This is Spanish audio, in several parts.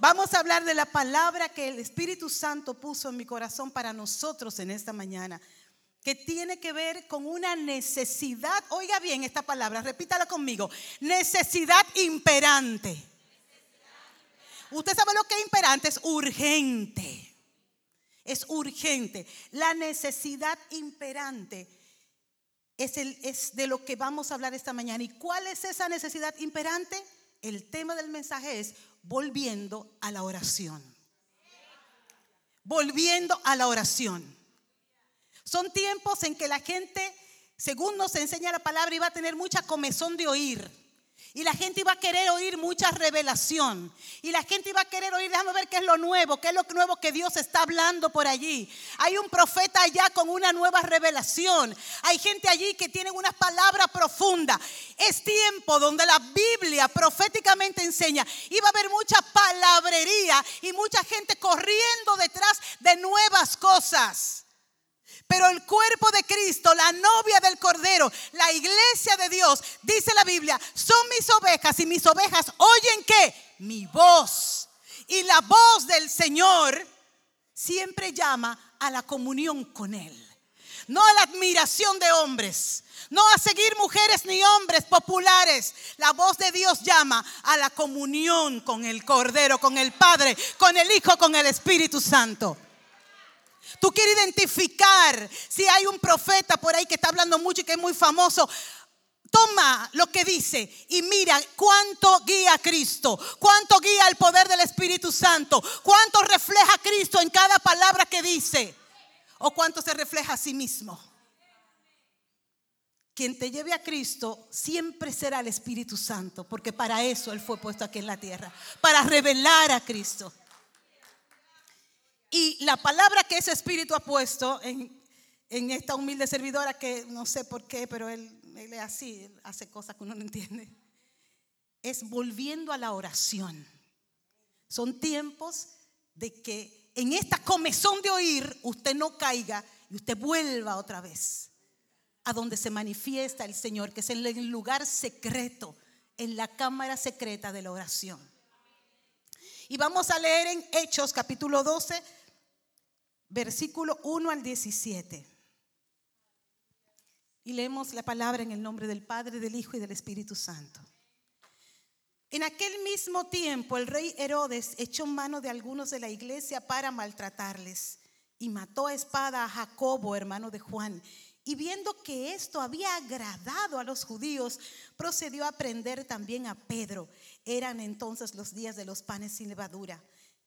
Vamos a hablar de la palabra que el Espíritu Santo puso en mi corazón para nosotros en esta mañana, que tiene que ver con una necesidad, oiga bien esta palabra, repítala conmigo, necesidad imperante. Usted sabe lo que es imperante, es urgente. Es urgente. La necesidad imperante es, es de lo que vamos a hablar esta mañana. ¿Y cuál es esa necesidad imperante? El tema del mensaje es volviendo a la oración. Volviendo a la oración. Son tiempos en que la gente, según nos enseña la palabra, iba a tener mucha comezón de oír. Y la gente iba a querer oír mucha revelación. Y la gente iba a querer oír, déjame ver qué es lo nuevo, qué es lo nuevo que Dios está hablando por allí. Hay un profeta allá con una nueva revelación. Hay gente allí que tiene una palabra profunda. Es tiempo donde la Biblia proféticamente enseña. Iba a haber mucha palabrería y mucha gente corriendo detrás de nuevas cosas. Pero el cuerpo de Cristo, la novia del Cordero, la iglesia de Dios, dice la Biblia, son mis ovejas y mis ovejas oyen que mi voz. Y la voz del Señor siempre llama a la comunión con Él. No a la admiración de hombres, no a seguir mujeres ni hombres populares. La voz de Dios llama a la comunión con el Cordero, con el Padre, con el Hijo, con el Espíritu Santo. Tú quieres identificar si hay un profeta por ahí que está hablando mucho y que es muy famoso. Toma lo que dice y mira cuánto guía a Cristo, cuánto guía el poder del Espíritu Santo, cuánto refleja a Cristo en cada palabra que dice o cuánto se refleja a sí mismo. Quien te lleve a Cristo siempre será el Espíritu Santo, porque para eso Él fue puesto aquí en la tierra, para revelar a Cristo. Y la palabra que ese espíritu ha puesto en, esta humilde servidora, que no sé por qué, pero él, él es así, hace cosas que uno no entiende, es volviendo a la oración. Son tiempos de que en esta comezón de oír usted no caiga y usted vuelva otra vez a donde se manifiesta el Señor, que es en el lugar secreto, en la cámara secreta de la oración. Y vamos a leer en Hechos capítulo 12, versículo 1 al 17. Y leemos la palabra en el nombre del Padre, del Hijo y del Espíritu Santo. En aquel mismo tiempo el rey Herodes echó mano de algunos de la iglesia para maltratarles y mató a espada a Jacobo, hermano de Juan. Y viendo que esto había agradado a los judíos, procedió a prender también a Pedro. Eran entonces los días de los panes sin levadura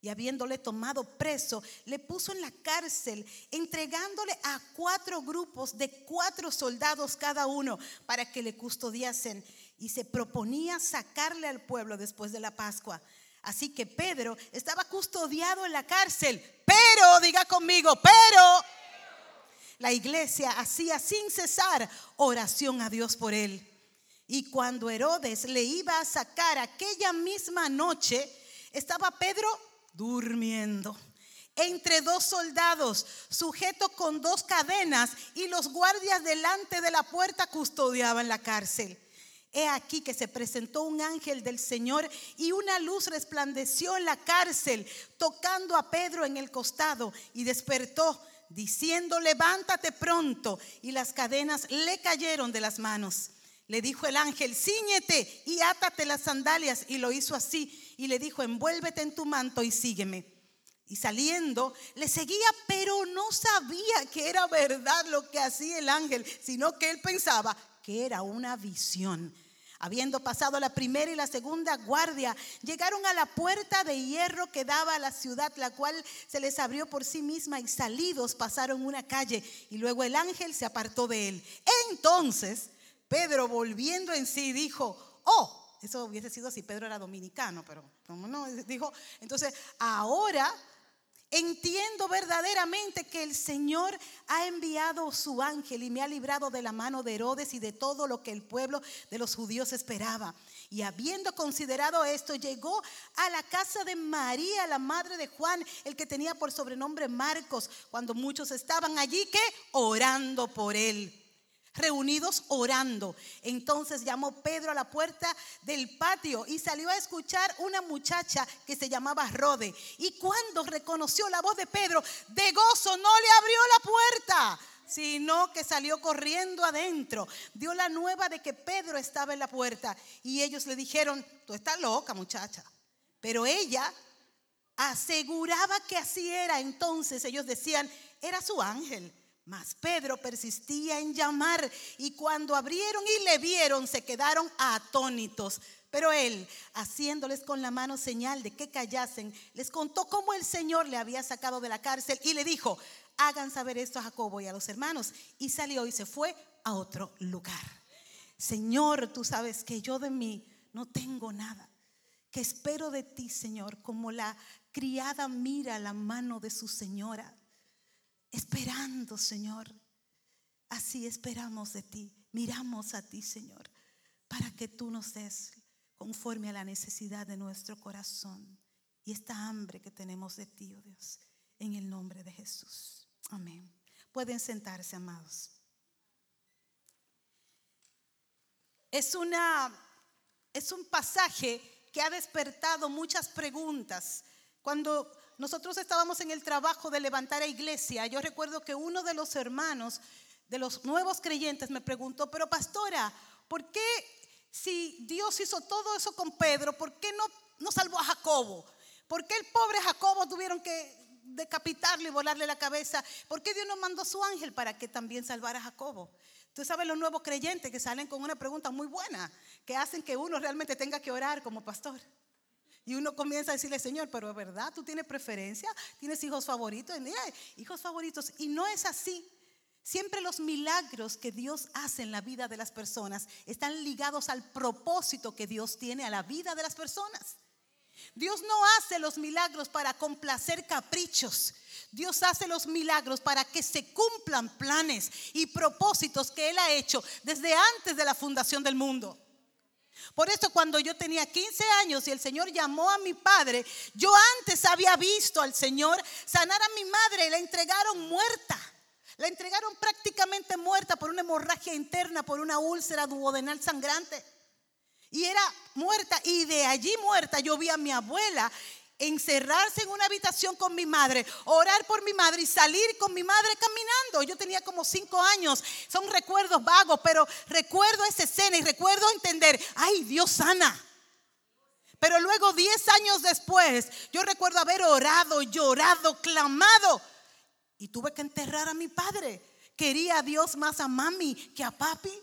y habiéndole tomado preso, le puso en la cárcel, entregándole a cuatro grupos de cuatro soldados cada uno para que le custodiasen. Y se proponía sacarle al pueblo después de la Pascua. Así que Pedro estaba custodiado en la cárcel, pero, diga conmigo, pero la iglesia hacía sin cesar oración a Dios por él. Y cuando Herodes le iba a sacar aquella misma noche, estaba Pedro durmiendo entre dos soldados, sujeto con dos cadenas, y los guardias delante de la puerta custodiaban la cárcel. He aquí que se presentó un ángel del Señor y una luz resplandeció en la cárcel, tocando a Pedro en el costado y despertó, diciendo, levántate pronto. Y las cadenas le cayeron de las manos. Le dijo el ángel, ciñete y átate las sandalias. Y lo hizo así y le dijo, envuélvete en tu manto y sígueme. Y saliendo, le seguía, pero no sabía que era verdad lo que hacía el ángel, sino que él pensaba que era una visión. Habiendo pasado la primera y la segunda guardia, llegaron a la puerta de hierro que daba a la ciudad, la cual se les abrió por sí misma y salidos pasaron una calle y luego el ángel se apartó de él. Entonces Pedro volviendo en sí dijo, oh, eso hubiese sido si Pedro era dominicano, pero como no, dijo, entonces ahora entiendo verdaderamente que el Señor ha enviado su ángel y me ha librado de la mano de Herodes y de todo lo que el pueblo de los judíos esperaba. Y habiendo considerado esto, llegó a la casa de María, la madre de Juan, el que tenía por sobrenombre Marcos, cuando muchos estaban allí que orando por él. Reunidos orando. Entonces llamó Pedro a la puerta del patio y salió a escuchar una muchacha que se llamaba Rode. Y cuando reconoció la voz de Pedro, de gozo no le abrió la puerta, sino que salió corriendo adentro. Dio la nueva de que Pedro estaba en la puerta y ellos le dijeron, tú estás loca muchacha. Pero ella aseguraba que así era. Entonces ellos decían, era su ángel. Mas Pedro persistía en llamar y cuando abrieron y le vieron se quedaron atónitos. Pero él, haciéndoles con la mano señal de que callasen, les contó cómo el Señor le había sacado de la cárcel y le dijo, hagan saber esto a Jacobo y a los hermanos. Y salió y se fue a otro lugar. Señor, tú sabes que yo de mí no tengo nada, que espero de ti, Señor, como la criada mira la mano de su señora esperando, Señor. Así esperamos de ti, miramos a ti, Señor, para que tú nos des conforme a la necesidad de nuestro corazón y esta hambre que tenemos de ti, oh Dios, en el nombre de Jesús. Amén. Pueden sentarse, amados. Es una es un pasaje que ha despertado muchas preguntas. Cuando nosotros estábamos en el trabajo de levantar a iglesia. Yo recuerdo que uno de los hermanos, de los nuevos creyentes, me preguntó, pero pastora, ¿por qué si Dios hizo todo eso con Pedro, ¿por qué no, no salvó a Jacobo? ¿Por qué el pobre Jacobo tuvieron que decapitarlo y volarle la cabeza? ¿Por qué Dios no mandó a su ángel para que también salvara a Jacobo? Tú sabes los nuevos creyentes que salen con una pregunta muy buena, que hacen que uno realmente tenga que orar como pastor. Y uno comienza a decirle, Señor, pero es verdad, tú tienes preferencia, tienes hijos favoritos, hijos favoritos. Y no es así. Siempre los milagros que Dios hace en la vida de las personas están ligados al propósito que Dios tiene a la vida de las personas. Dios no hace los milagros para complacer caprichos. Dios hace los milagros para que se cumplan planes y propósitos que Él ha hecho desde antes de la fundación del mundo. Por eso cuando yo tenía 15 años y el Señor llamó a mi padre, yo antes había visto al Señor sanar a mi madre y la entregaron muerta. La entregaron prácticamente muerta por una hemorragia interna, por una úlcera duodenal sangrante. Y era muerta. Y de allí muerta yo vi a mi abuela encerrarse en una habitación con mi madre, orar por mi madre y salir con mi madre caminando. Yo tenía como cinco años, son recuerdos vagos, pero recuerdo esa escena y recuerdo entender, ay, Dios sana. Pero luego, diez años después, yo recuerdo haber orado, llorado, clamado y tuve que enterrar a mi padre. Quería a Dios más a mami que a papi.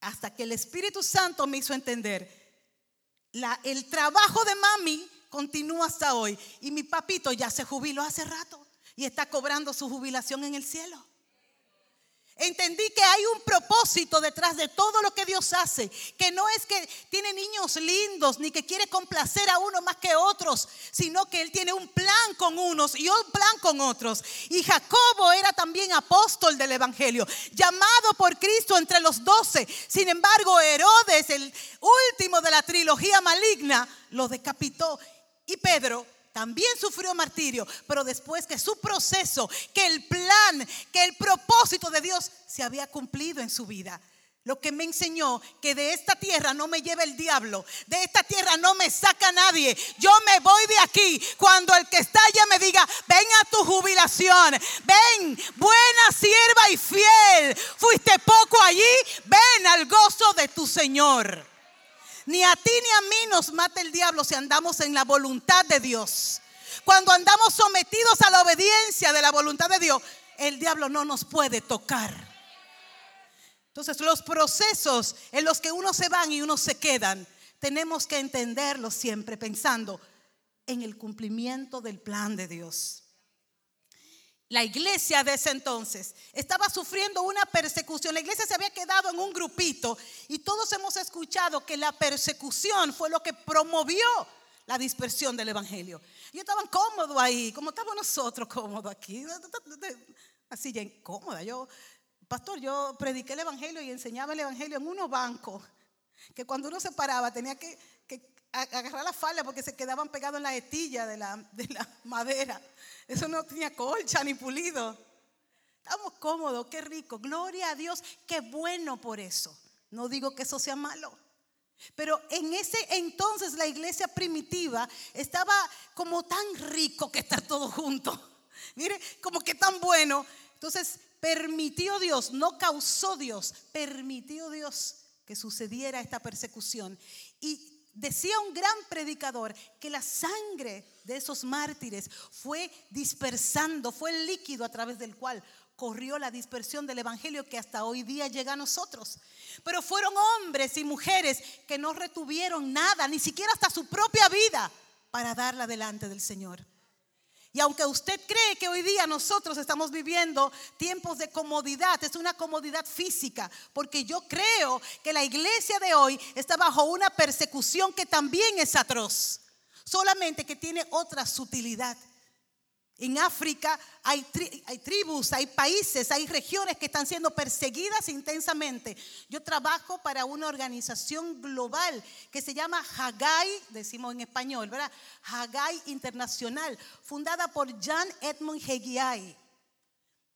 Hasta que el Espíritu Santo me hizo entender el trabajo de mami continúa hasta hoy. Y mi papito ya se jubiló hace rato y está cobrando su jubilación en el cielo. Entendí que hay un propósito detrás de todo lo que Dios hace, que no es que tiene niños lindos ni que quiere complacer a uno más que otros, sino que Él tiene un plan con unos y un plan con otros. Y Jacobo era también apóstol del Evangelio, llamado por Cristo entre los doce. Sin embargo, Herodes, el último de la trilogía maligna, lo decapitó. Y Pedro también sufrió martirio, pero después que su proceso, que el plan, que el propósito de Dios se había cumplido en su vida. Lo que me enseñó que de esta tierra no me lleva el diablo, de esta tierra no me saca nadie. Yo me voy de aquí cuando el que está allá me diga, ven a tu jubilación, ven, buena sierva y fiel. Fuiste poco allí, ven al gozo de tu Señor. Ni a ti ni a mí nos mata el diablo si andamos en la voluntad de Dios. Cuando andamos sometidos a la obediencia de la voluntad de Dios, el diablo no nos puede tocar. Entonces los procesos en los que unos se van y unos se quedan, tenemos que entenderlos siempre pensando en el cumplimiento del plan de Dios. La iglesia de ese entonces estaba sufriendo una persecución. La iglesia se había quedado en un grupito y todos hemos escuchado que la persecución fue lo que promovió la dispersión del evangelio. Y estaban cómodos ahí, como estamos nosotros cómodos aquí, así ya incómoda. Yo, pastor, yo prediqué el evangelio y enseñaba el evangelio en unos bancos que cuando uno se paraba tenía que, agarrar la falda porque se quedaban pegados en la estilla de la, de la madera. Eso no tenía colcha ni pulido. Estamos cómodos, qué rico. Gloria a Dios, qué bueno por eso. No digo que eso sea malo. Pero en ese entonces la iglesia primitiva estaba como tan rico que está todo junto. Mire, como que tan bueno. Entonces permitió Dios, no causó Dios, permitió Dios que sucediera esta persecución. Y decía un gran predicador que la sangre de esos mártires fue dispersando, fue el líquido a través del cual corrió la dispersión del Evangelio que hasta hoy día llega a nosotros. Pero fueron hombres y mujeres que no retuvieron nada, ni siquiera hasta su propia vida, para darla delante del Señor. Y aunque usted cree que hoy día nosotros estamos viviendo tiempos de comodidad, es una comodidad física, porque yo creo que la iglesia de hoy está bajo una persecución que también es atroz, solamente que tiene otra sutilidad. En África hay, tribus, hay países, hay regiones que están siendo perseguidas intensamente. Yo trabajo para una organización global que se llama Hagai, decimos en español, ¿verdad? Hagai Internacional, fundada por Jan Edmund Hegiai.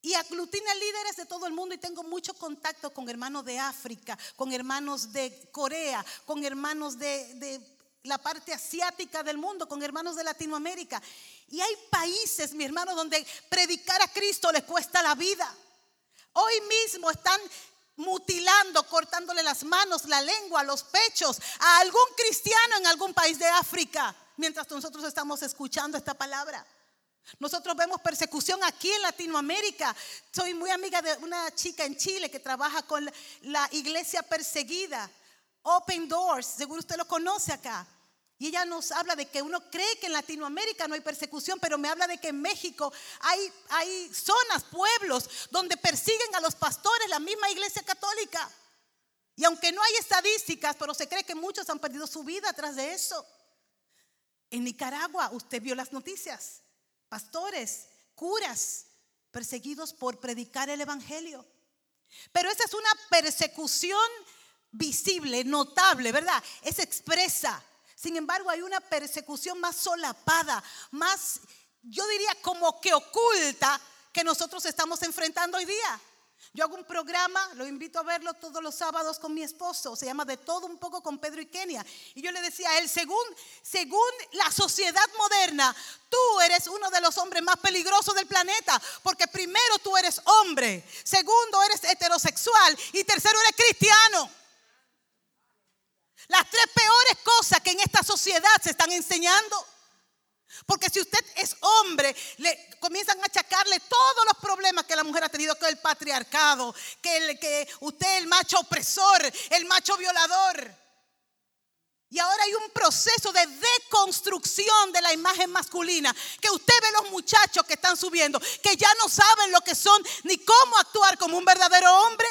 Y aglutina líderes de todo el mundo y tengo mucho contacto con hermanos de África, con hermanos de Corea, con hermanos de la parte asiática del mundo, con hermanos de Latinoamérica. Y hay países, mi hermano, donde predicar a Cristo les cuesta la vida. Hoy mismo están mutilando, cortándole las manos, la lengua, los pechos a algún cristiano en algún país de África, mientras nosotros estamos escuchando esta palabra. Nosotros vemos persecución aquí en Latinoamérica. Soy muy amiga de una chica en Chile que trabaja con la iglesia perseguida, Open Doors, seguro usted lo conoce acá. Y ella nos habla de que uno cree que en Latinoamérica no hay persecución, pero me habla de que en México hay, hay zonas, pueblos, donde persiguen a los pastores, la misma iglesia católica. Y aunque no hay estadísticas, pero se cree que muchos han perdido su vida tras de eso. En Nicaragua, usted vio las noticias, pastores, curas, perseguidos por predicar el Evangelio. Pero esa es una persecución visible, notable, ¿verdad? Es expresa. Sin embargo, hay una persecución más solapada, más, yo diría, como que oculta que nosotros estamos enfrentando hoy día. Yo hago un programa, lo invito a verlo todos los sábados con mi esposo, se llama De todo un poco con Pedro y Kenia. Y yo le decía a él, según, según la sociedad moderna, tú eres uno de los hombres más peligrosos del planeta, porque primero tú eres hombre, segundo eres heterosexual y tercero eres cristiano. Las tres peores cosas que en esta sociedad se están enseñando. Porque si usted es hombre, le comienzan a achacarle todos los problemas que la mujer ha tenido, que el patriarcado, que, el, que usted el macho opresor, el macho violador. Y ahora hay un proceso de deconstrucción de la imagen masculina, que usted ve los muchachos que están subiendo, que ya no saben lo que son ni cómo actuar como un verdadero hombre.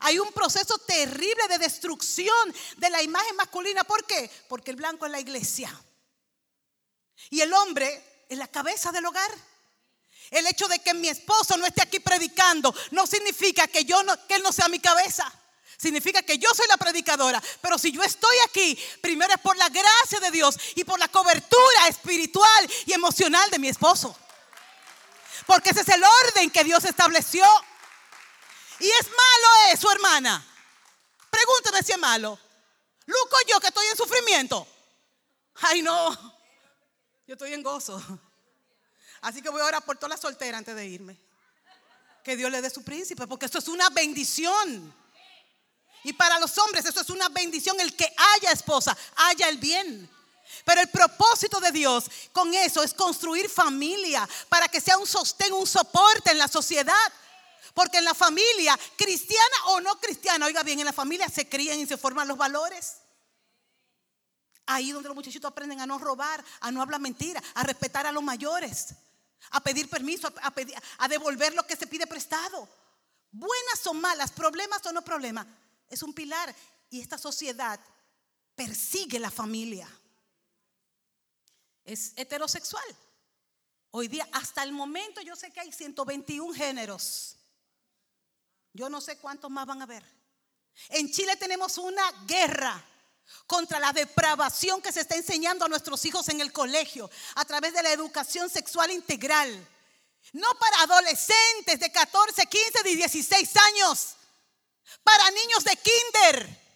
Hay un proceso terrible de destrucción de la imagen masculina. ¿Por qué? Porque el blanco es la iglesia. Y el hombre es la cabeza del hogar. El hecho de que mi esposo no esté aquí predicando no significa que yo él no sea mi cabeza. Significa que yo soy la predicadora. Pero si yo estoy aquí, primero es por la gracia de Dios y por la cobertura espiritual y emocional de mi esposo. Porque ese es el orden que Dios estableció. Y es malo eso, hermana. Pregúnteme si es malo. Luco yo que estoy en sufrimiento. Ay, no. Yo estoy en gozo. Así que voy a orar por toda la soltera antes de irme. Que Dios le dé su príncipe, porque esto es una bendición. Y para los hombres eso es una bendición. El que haya esposa, haya el bien. Pero el propósito de Dios con eso es construir familia para que sea un sostén, un soporte en la sociedad. Porque en la familia, cristiana o no cristiana, oiga bien, en la familia se crían y se forman los valores. Ahí donde los muchachitos aprenden a no robar, a no hablar mentira, a respetar a los mayores, a pedir permiso, a, a devolver lo que se pide prestado. Buenas o malas, problemas o no problemas, es un pilar. Y esta sociedad persigue la familia. Es heterosexual. Hoy día, hasta el momento, yo sé que hay 121 géneros. Yo no sé cuántos más van a ver. En Chile tenemos una guerra contra la depravación que se está enseñando a nuestros hijos en el colegio a través de la educación sexual integral. No para adolescentes de 14, 15, 16 años. Para niños de kinder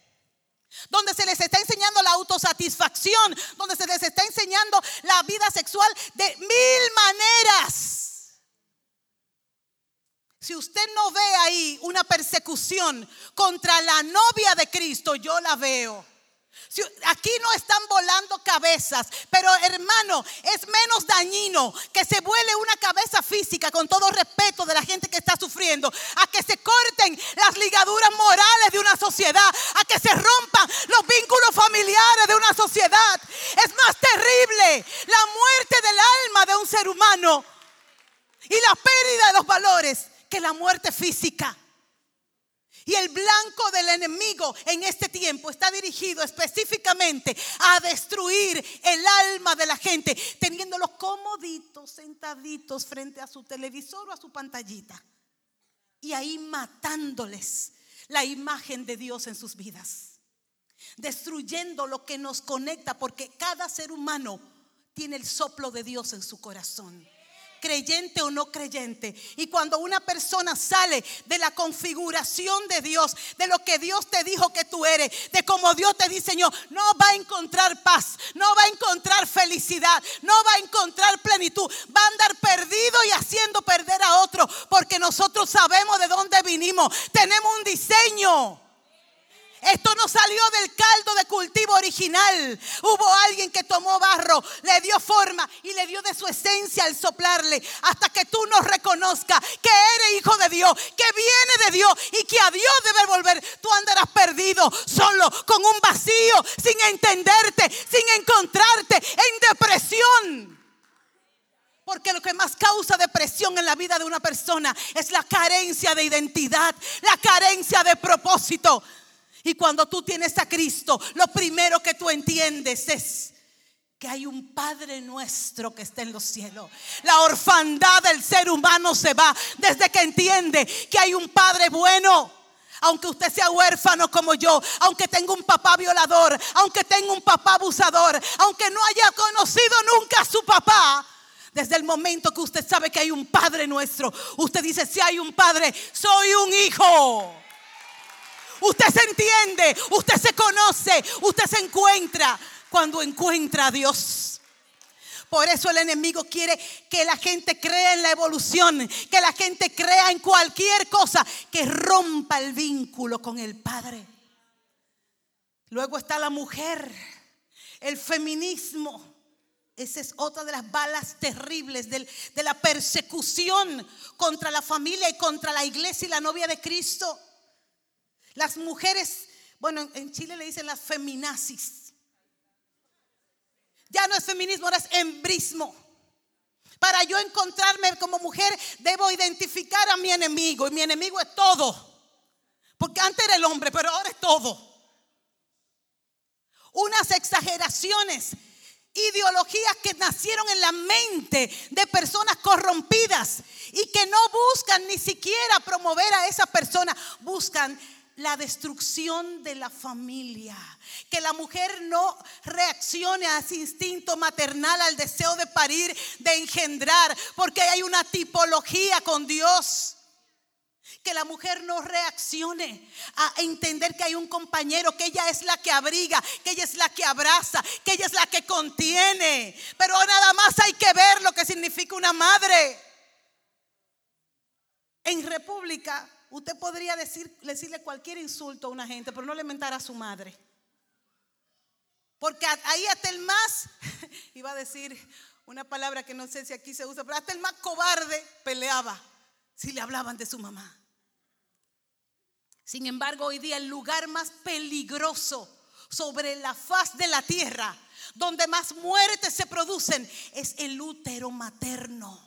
donde se les está enseñando la autosatisfacción, donde se les está enseñando la vida sexual de mil maneras. Si usted no ve ahí una persecución contra la novia de Cristo, yo la veo. Aquí no están volando cabezas, pero hermano, es menos dañino que se vuele una cabeza física con todo respeto de la gente que está sufriendo, a que se corten las ligaduras morales de una sociedad, a que se rompan los vínculos familiares de una sociedad. Es más terrible la muerte del alma de un ser humano y la pérdida de los valores que la muerte física. Y el blanco del enemigo en este tiempo está dirigido específicamente a destruir el alma de la gente, teniéndolos comoditos, sentaditos frente a su televisor o a su pantallita. Y ahí matándoles la imagen de Dios en sus vidas. Destruyendo lo que nos conecta, porque cada ser humano tiene el soplo de Dios en su corazón creyente o no creyente. Y cuando una persona sale de la configuración de Dios, de lo que Dios te dijo que tú eres, de cómo Dios te diseñó, no va a encontrar paz, no va a encontrar felicidad, no va a encontrar plenitud, va a andar perdido y haciendo perder a otro, porque nosotros sabemos de dónde vinimos, tenemos un diseño. Esto no salió del caldo de cultivo original. Hubo alguien que tomó barro, le dio forma y le dio de su esencia al soplarle. Hasta que tú nos reconozcas que eres hijo de Dios, que viene de Dios y que a Dios debe volver. Tú andarás perdido, solo, con un vacío, sin entenderte, sin encontrarte, en depresión. Porque lo que más causa depresión en la vida de una persona es la carencia de identidad, la carencia de propósito. Y cuando tú tienes a Cristo, lo primero que tú entiendes es que hay un Padre nuestro que está en los cielos. La orfandad del ser humano se va desde que entiende que hay un Padre bueno. Aunque usted sea huérfano como yo, aunque tenga un papá violador, aunque tenga un papá abusador, aunque no haya conocido nunca a su papá, desde el momento que usted sabe que hay un Padre nuestro, usted dice, si hay un Padre, soy un hijo. Usted se entiende, usted se conoce, usted se encuentra cuando encuentra a Dios. Por eso el enemigo quiere que la gente crea en la evolución, que la gente crea en cualquier cosa que rompa el vínculo con el Padre. Luego está la mujer, el feminismo. Esa es otra de las balas terribles de la persecución contra la familia y contra la iglesia y la novia de Cristo. Las mujeres, bueno, en Chile le dicen las feminazis. Ya no es feminismo, ahora es embrismo. Para yo encontrarme como mujer, debo identificar a mi enemigo. Y mi enemigo es todo. Porque antes era el hombre, pero ahora es todo. Unas exageraciones, ideologías que nacieron en la mente de personas corrompidas y que no buscan ni siquiera promover a esa persona, buscan la destrucción de la familia. Que la mujer no reaccione a ese instinto maternal, al deseo de parir, de engendrar, porque hay una tipología con Dios. Que la mujer no reaccione a entender que hay un compañero, que ella es la que abriga, que ella es la que abraza, que ella es la que contiene. Pero nada más hay que ver lo que significa una madre. En República Usted podría decir, decirle cualquier insulto a una gente, pero no le mentar a su madre. Porque ahí hasta el más, iba a decir una palabra que no sé si aquí se usa, pero hasta el más cobarde peleaba si le hablaban de su mamá. Sin embargo, hoy día el lugar más peligroso sobre la faz de la tierra, donde más muertes se producen, es el útero materno.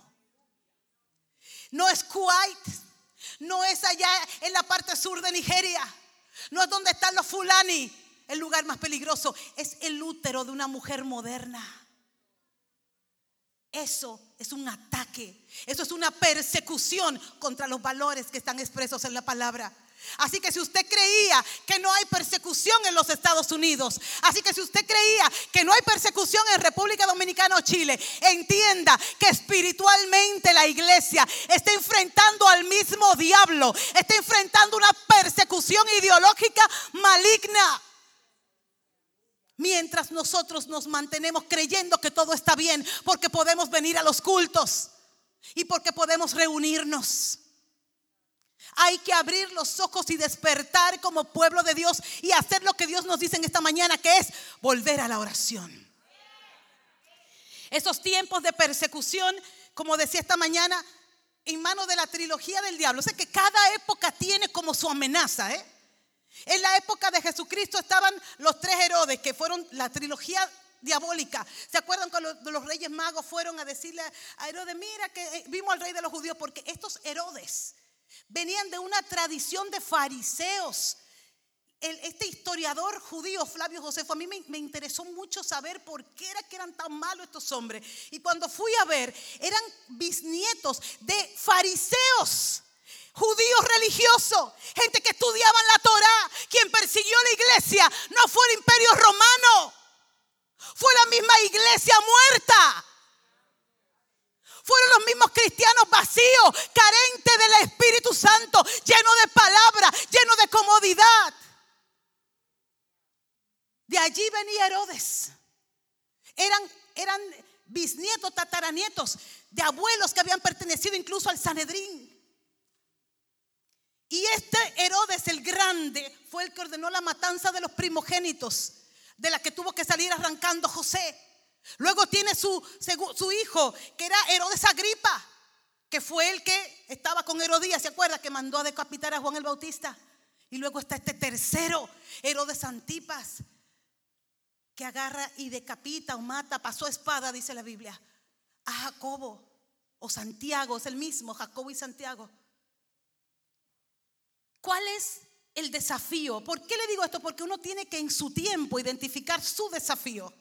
No es Kuwait, no es allá en la parte sur de Nigeria. No es donde están los fulani. El lugar más peligroso es el útero de una mujer moderna. Eso es un ataque. Eso es una persecución contra los valores que están expresos en la palabra. Así que si usted creía que no hay persecución en los Estados Unidos, así que si usted creía que no hay persecución en República Dominicana o Chile, entienda que espiritualmente la iglesia está enfrentando al mismo diablo, está enfrentando una persecución ideológica maligna. Mientras nosotros nos mantenemos creyendo que todo está bien porque podemos venir a los cultos y porque podemos reunirnos. Hay que abrir los ojos y despertar como pueblo de Dios y hacer lo que Dios nos dice en esta mañana, que es volver a la oración. Esos tiempos de persecución, como decía esta mañana, en manos de la trilogía del diablo. O sea que cada época tiene como su amenaza. ¿eh? En la época de Jesucristo estaban los tres Herodes, que fueron la trilogía diabólica. ¿Se acuerdan cuando los, reyes magos fueron a decirle a Herodes, mira que eh, vimos al rey de los judíos? Porque estos Herodes venían de una tradición de fariseos. este historiador judío, Flavio Josefo, a mí me, interesó mucho saber por qué era que eran tan malos estos hombres. Y cuando fui a ver, eran bisnietos de fariseos judíos religiosos, gente que estudiaban la Torá, quien persiguió la iglesia no fue el imperio romano, fue la misma iglesia muerta. Fueron los mismos cristianos vacíos, carentes del Espíritu Santo, llenos de palabra, llenos de comodidad. De allí venía Herodes. Eran, eran bisnietos, tataranietos de abuelos que habían pertenecido incluso al Sanedrín. Y este Herodes el Grande fue el que ordenó la matanza de los primogénitos, de la que tuvo que salir arrancando José. Luego tiene su, hijo, que era Herodes Agripa, que fue el que estaba con Herodías, ¿se acuerda? Que mandó a decapitar a Juan el Bautista. Y luego está este tercero, Herodes Antipas, que agarra y decapita o mata, pasó espada, dice la Biblia, a Jacobo o Santiago, es el mismo, Jacobo y Santiago. ¿Cuál es el desafío? ¿Por qué le digo esto? Porque uno tiene que en su tiempo identificar su desafío.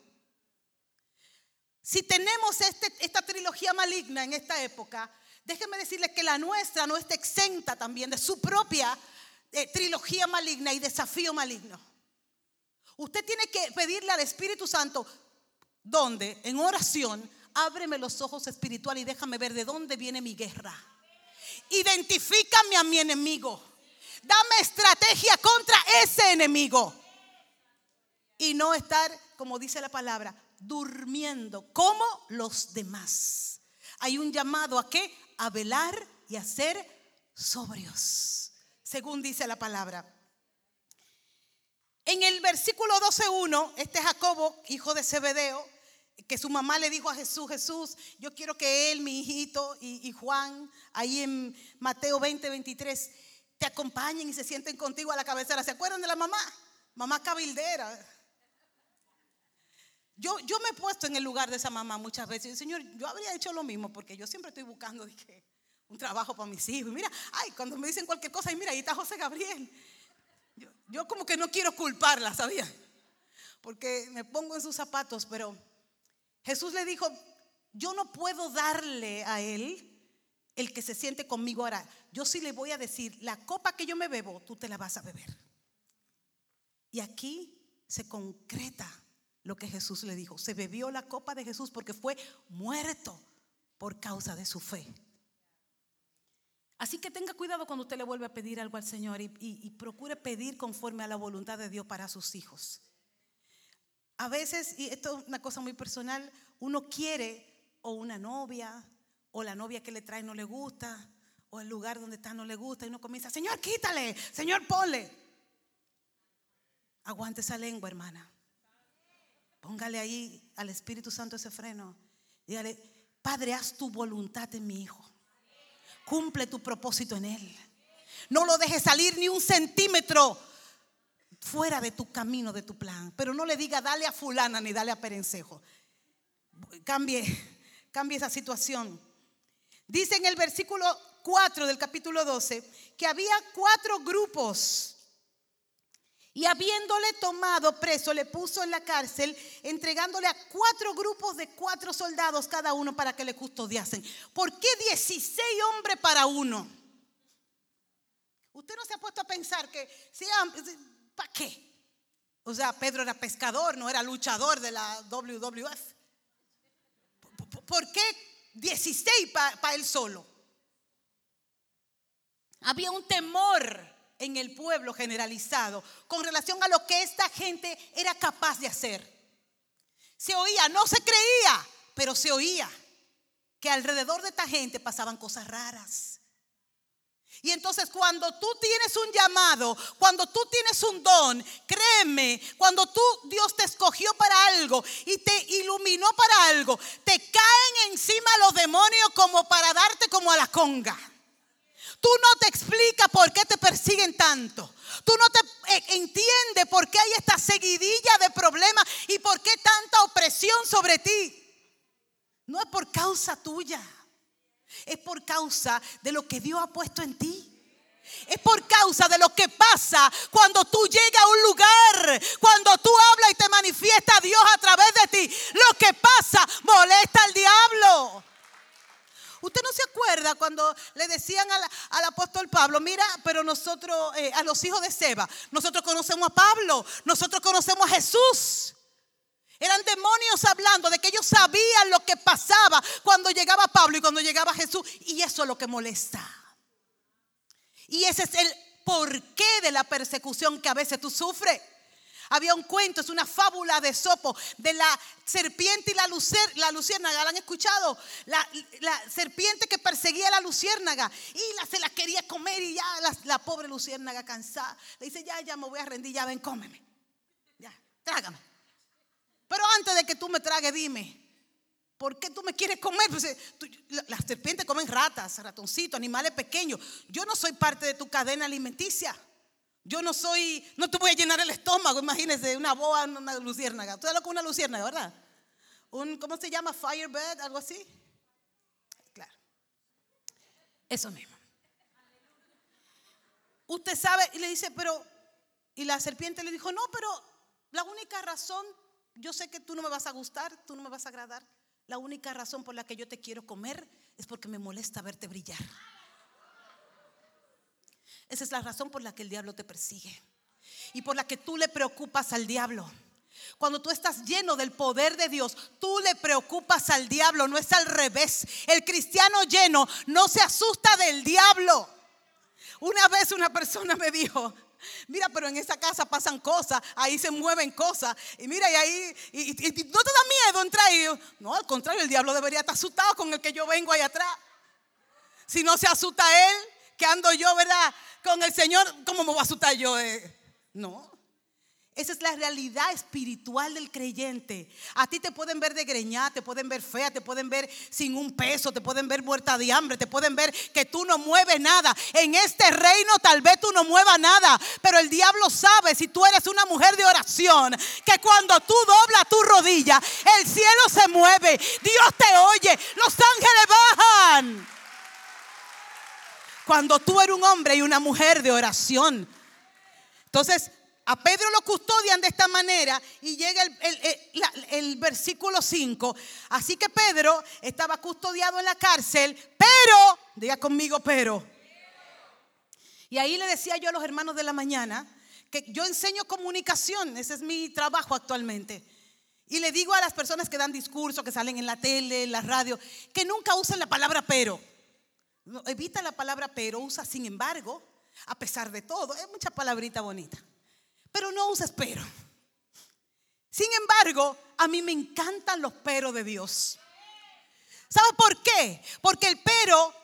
Si tenemos este, esta trilogía maligna en esta época, déjenme decirles que la nuestra no está exenta también de su propia eh, trilogía maligna y desafío maligno. Usted tiene que pedirle al Espíritu Santo, ¿dónde? En oración, ábreme los ojos espirituales y déjame ver de dónde viene mi guerra. Identifícame a mi enemigo. Dame estrategia contra ese enemigo. Y no estar, como dice la palabra, durmiendo como los demás. Hay un llamado a qué? A velar y a ser sobrios, según dice la palabra. En el versículo 12.1, este Jacobo, hijo de Zebedeo, que su mamá le dijo a Jesús, Jesús, yo quiero que él, mi hijito y, Juan, ahí en Mateo 20, 23, te acompañen y se sienten contigo a la cabecera. ¿Se acuerdan de la mamá? Mamá cabildera. Yo, yo me he puesto en el lugar de esa mamá muchas veces. Señor, yo habría hecho lo mismo porque yo siempre estoy buscando un trabajo para mis hijos. mira, ay, cuando me dicen cualquier cosa, y mira, ahí está José Gabriel. Yo, yo como que no quiero culparla, ¿sabía? Porque me pongo en sus zapatos, pero Jesús le dijo, yo no puedo darle a él el que se siente conmigo ahora. Yo sí le voy a decir, la copa que yo me bebo, tú te la vas a beber. Y aquí se concreta lo que Jesús le dijo. Se bebió la copa de Jesús porque fue muerto por causa de su fe. Así que tenga cuidado cuando usted le vuelve a pedir algo al Señor y, procure pedir conforme a la voluntad de Dios para sus hijos. A veces, y esto es una cosa muy personal, uno quiere o una novia o la novia que le trae no le gusta o el lugar donde está no le gusta y uno comienza, Señor, quítale, Señor, ponle. Aguante esa lengua, hermana. Póngale ahí al Espíritu Santo ese freno. Dígale, Padre, haz tu voluntad en mi hijo. Cumple tu propósito en él. No lo dejes salir ni un centímetro fuera de tu camino, de tu plan. Pero no le diga, dale a fulana ni dale a perencejo. Cambie, cambie esa situación. Dice en el versículo 4 del capítulo 12 que había cuatro grupos y habiéndole tomado preso, le puso en la cárcel, entregándole a cuatro grupos de cuatro soldados cada uno para que le custodiasen. ¿Por qué 16 hombres para uno? Usted no se ha puesto a pensar que, si, ¿para qué? O sea, Pedro era pescador, no era luchador de la WWF. ¿Por qué 16 para él solo? Había un temor en el pueblo generalizado con relación a lo que esta gente era capaz de hacer. Se oía, no se creía, pero se oía que alrededor de esta gente pasaban cosas raras. Y entonces cuando tú tienes un llamado, cuando tú tienes un don, créeme, cuando tú Dios te escogió para algo y te iluminó para algo, te caen encima los demonios como para darte como a la conga. Tú no te explicas por qué te persiguen tanto. Tú no te eh, entiendes por qué hay esta seguidilla de problemas y por qué tanta opresión sobre ti. No es por causa tuya. Es por causa de lo que Dios ha puesto en ti. Es por causa de lo que pasa cuando tú llegas a un lugar, cuando tú hablas y te manifiesta Dios a través de ti. Lo que pasa molesta al diablo. Usted no se acuerda cuando le decían al, apóstol Pablo, mira, pero nosotros, eh, a los hijos de Seba, nosotros conocemos a Pablo, nosotros conocemos a Jesús. Eran demonios hablando de que ellos sabían lo que pasaba cuando llegaba Pablo y cuando llegaba Jesús. Y eso es lo que molesta. Y ese es el porqué de la persecución que a veces tú sufres. Había un cuento, es una fábula de Sopo, de la serpiente y la, lucer, la luciérnaga. ¿La han escuchado? La, serpiente que perseguía a la luciérnaga y la, se la quería comer y ya la, pobre luciérnaga cansada. Le dice, ya, ya me voy a rendir, ya ven, cómeme. Ya, trágame. Pero antes de que tú me tragues, dime, ¿por qué tú me quieres comer? Pues, eh, las serpientes comen ratas, ratoncitos, animales pequeños. Yo no soy parte de tu cadena alimenticia. Yo no soy, no te voy a llenar el estómago, imagínese, una boa, una luciérnaga. Tú que una luciérnaga, ¿verdad? Un, ¿cómo se llama? Firebird, algo así. Claro. Eso mismo. Usted sabe, y le dice, pero, y la serpiente le dijo, no, pero la única razón yo sé que tú no me vas a gustar, tú no me vas a agradar. La única razón por la que yo te quiero comer es porque me molesta verte brillar. Esa es la razón por la que el diablo te persigue y por la que tú le preocupas al diablo. Cuando tú estás lleno del poder de Dios, tú le preocupas al diablo, no es al revés. El cristiano lleno no se asusta del diablo. Una vez una persona me dijo, Mira, pero en esa casa pasan cosas, ahí se mueven cosas. Y mira, y ahí, y, no te da miedo entrar ahí. No, al contrario, el diablo debería estar asustado con el que yo vengo ahí atrás. Si no se asusta él, que ando yo, ¿verdad? Con el Señor, ¿cómo me voy a asustar yo? Eh? No. Esa es la realidad espiritual del creyente. A ti te pueden ver de greñada, te pueden ver fea, te pueden ver sin un peso, te pueden ver muerta de hambre, te pueden ver que tú no mueves nada. En este reino tal vez tú no muevas nada, pero el diablo sabe si tú eres una mujer de oración, que cuando tú doblas tu rodilla, el cielo se mueve, Dios te oye, los ángeles bajan. Cuando tú eres un hombre y una mujer de oración. Entonces, a Pedro lo custodian de esta manera y llega el, versículo 5. Así que Pedro estaba custodiado en la cárcel, pero, diga conmigo, pero. Y ahí le decía yo a los hermanos de la mañana que yo enseño comunicación, ese es mi trabajo actualmente. Y le digo a las personas que dan discursos, que salen en la tele, en la radio, que nunca usen la palabra pero. Evita la palabra pero, usa sin embargo, a pesar de todo. Es mucha palabrita bonita pero no uses pero. Sin embargo, a mí me encantan los pero de Dios. ¿Sabe por qué? Porque el pero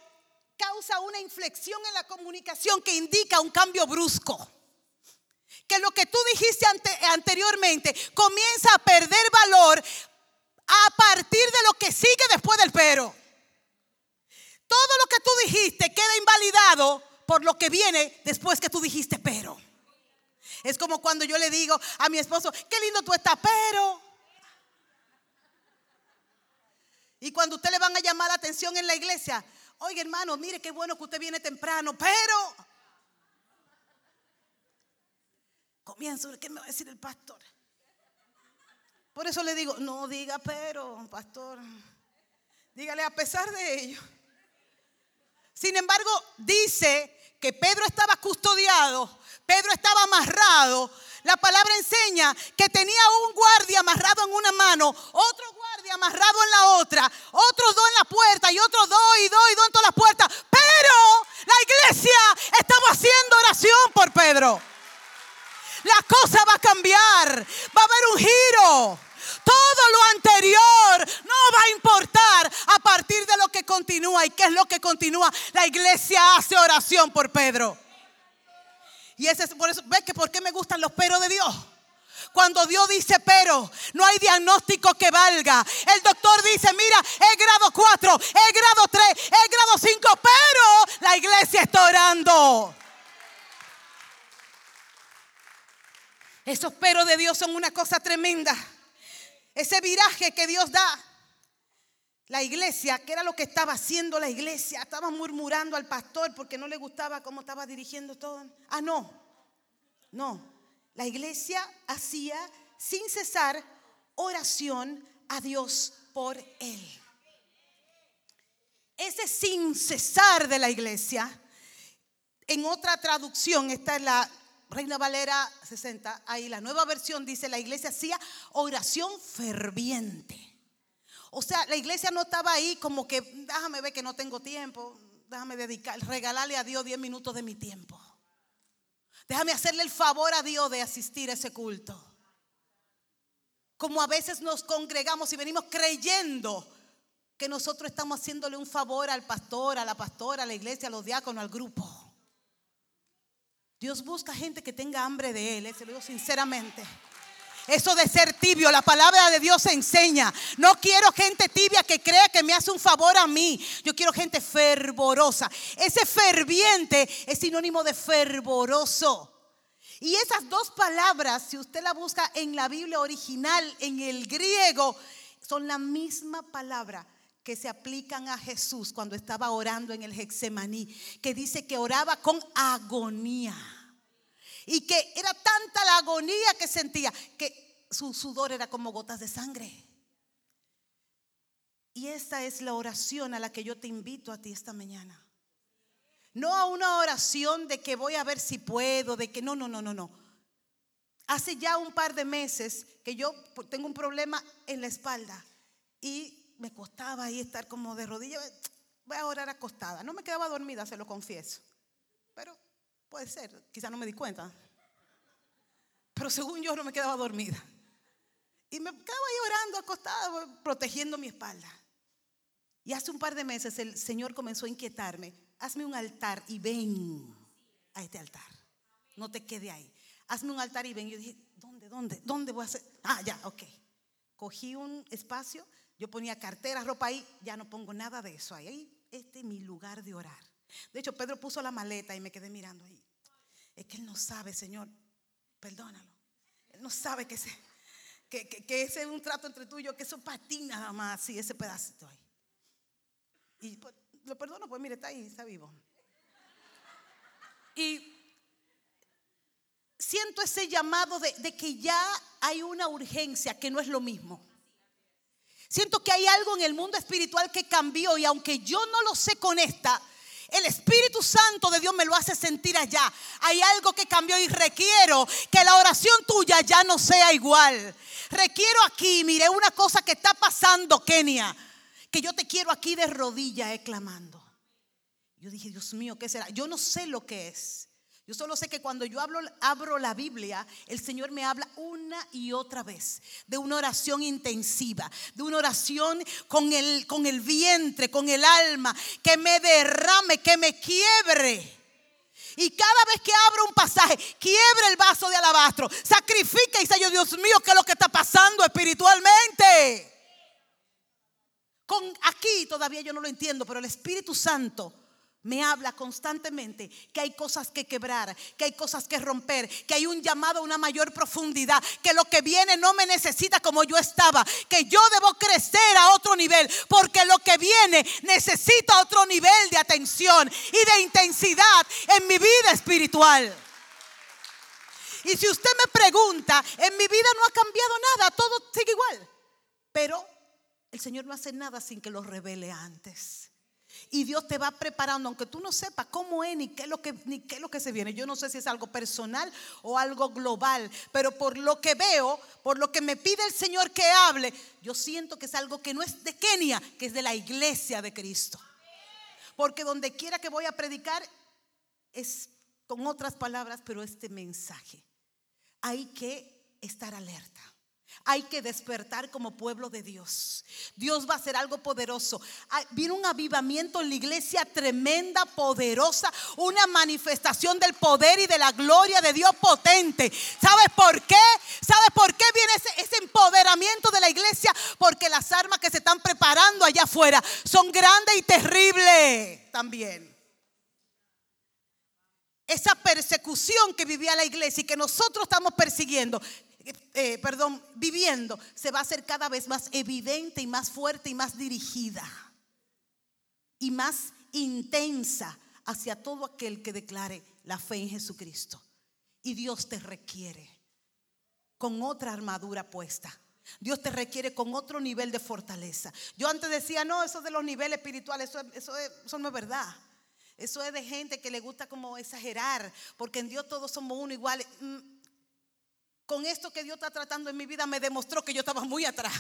causa una inflexión en la comunicación que indica un cambio brusco. Que lo que tú dijiste anteriormente comienza a perder valor a partir de lo que sigue después del pero. Todo lo que tú dijiste queda invalidado por lo que viene después que tú dijiste pero. Es como cuando yo le digo a mi esposo, qué lindo tú estás, pero... Y cuando usted le van a llamar la atención en la iglesia, oye hermano, mire qué bueno que usted viene temprano, pero... Comienzo, ¿qué me va a decir el pastor? Por eso le digo, no diga pero, pastor. Dígale a pesar de ello. Sin embargo, dice que Pedro estaba custodiado, Pedro estaba amarrado. La palabra enseña que tenía un guardia amarrado en una mano, otro guardia amarrado en la otra, otros dos en la puerta y otros dos y dos y dos en todas las puertas. Pero la iglesia estaba haciendo oración por Pedro. La cosa va a cambiar, va a haber un giro. Todo lo anterior no va a importar a partir de lo que continúa. ¿Y qué es lo que continúa? La iglesia hace oración por Pedro. Y ese es por eso, ¿ves que por qué me gustan los peros de Dios? Cuando Dios dice pero, no hay diagnóstico que valga. El doctor dice, mira, es grado 4, es grado 3, es grado 5, pero la iglesia está orando. Esos peros de Dios son una cosa tremenda. Ese viraje que Dios da. La iglesia, que era lo que estaba haciendo la iglesia, estaba murmurando al pastor porque no le gustaba cómo estaba dirigiendo todo. Ah, no, no. La iglesia hacía sin cesar oración a Dios por él. Ese sin cesar de la iglesia, en otra traducción, está en la Reina Valera 60, ahí la nueva versión dice, la iglesia hacía oración ferviente. O sea, la iglesia no estaba ahí como que, déjame ver que no tengo tiempo, déjame dedicar, regalarle a Dios 10 minutos de mi tiempo. Déjame hacerle el favor a Dios de asistir a ese culto. Como a veces nos congregamos y venimos creyendo que nosotros estamos haciéndole un favor al pastor, a la pastora, a la iglesia, a los diáconos, al grupo. Dios busca gente que tenga hambre de Él, eh, se lo digo sinceramente. Eso de ser tibio, la palabra de Dios enseña. No quiero gente tibia que crea que me hace un favor a mí. Yo quiero gente fervorosa. Ese ferviente es sinónimo de fervoroso. Y esas dos palabras, si usted la busca en la Biblia original, en el griego, son la misma palabra que se aplican a Jesús cuando estaba orando en el Hexemaní, que dice que oraba con agonía. Y que era tanta la agonía que sentía que su sudor era como gotas de sangre. Y esta es la oración a la que yo te invito a ti esta mañana. No a una oración de que voy a ver si puedo, de que no, no, no, no, no. Hace ya un par de meses que yo tengo un problema en la espalda y me costaba ahí estar como de rodillas. Voy a orar acostada. No me quedaba dormida, se lo confieso. Pero puede ser, quizás no me di cuenta. Pero según yo no me quedaba dormida. Y me quedaba ahí orando acostada, protegiendo mi espalda. Y hace un par de meses el Señor comenzó a inquietarme. Hazme un altar y ven a este altar. No te quede ahí. Hazme un altar y ven. Yo dije, ¿dónde, dónde, dónde voy a hacer? Ah, ya, ok. Cogí un espacio yo ponía cartera, ropa ahí, ya no pongo nada de eso ahí. Este es mi lugar de orar. De hecho, Pedro puso la maleta y me quedé mirando ahí. Es que él no sabe, Señor, perdónalo. Él no sabe que ese, que, ese es un trato entre tú y yo, que eso para ti nada más, sí, ese pedacito ahí. Y pues, lo perdono, pues mire, está ahí, está vivo. Y siento ese llamado de que ya hay una urgencia, que no es lo mismo. Siento que hay algo en el mundo espiritual que cambió y aunque yo no lo sé con esta, el Espíritu Santo de Dios me lo hace sentir allá. Hay algo que cambió y requiero que la oración tuya ya no sea igual. Requiero aquí, mire, una cosa que está pasando, Kenia, que yo te quiero aquí de rodillas eh, clamando. Yo dije, Dios mío, ¿qué será? Yo no sé lo que es. Yo solo sé que cuando yo hablo, abro la Biblia, el Señor me habla una y otra vez de una oración intensiva, de una oración con el, con el vientre, con el alma, que me derrame, que me quiebre. Y cada vez que abro un pasaje, quiebre el vaso de alabastro, sacrifica y dice Dios mío, ¿qué es lo que está pasando espiritualmente? Con aquí todavía yo no lo entiendo, pero el Espíritu Santo me habla constantemente que hay cosas que quebrar, que hay cosas que romper, que hay un llamado a una mayor profundidad, que lo que viene no me necesita como yo estaba, que yo debo crecer a otro nivel, porque lo que viene necesita otro nivel de atención y de intensidad en mi vida espiritual. Y si usted me pregunta, en mi vida no ha cambiado nada, todo sigue igual, pero el Señor no hace nada sin que lo revele antes. Y Dios te va preparando, aunque tú no sepas cómo es ni qué es lo que, se viene. Yo no sé si es algo personal o algo global, pero por lo que veo, por lo que me pide el Señor que hable, yo siento que es algo que no es de Kenia, que es de la iglesia de Cristo. Porque donde quiera que voy a predicar es con otras palabras, pero este mensaje. Hay que estar alerta. Hay que despertar como pueblo de Dios. Dios va a hacer algo poderoso. Viene un avivamiento en la iglesia tremenda, poderosa, una manifestación del poder y de la gloria de Dios potente. ¿Sabes por qué? ¿Sabes por qué viene ese, ese empoderamiento de la iglesia? Porque las armas que se están preparando allá afuera son grandes y terribles también esa persecución que vivía la iglesia y que nosotros estamos persiguiendo, eh, perdón, viviendo, se va a hacer cada vez más evidente y más fuerte y más dirigida y más intensa hacia todo aquel que declare la fe en Jesucristo. Y Dios te requiere con otra armadura puesta. Dios te requiere con otro nivel de fortaleza. Yo antes decía, no, eso de los niveles espirituales, eso, eso, eso no es verdad. Eso es de gente que le gusta como exagerar, porque en Dios todos somos uno igual. Con esto que Dios está tratando en mi vida me demostró que yo estaba muy atrás.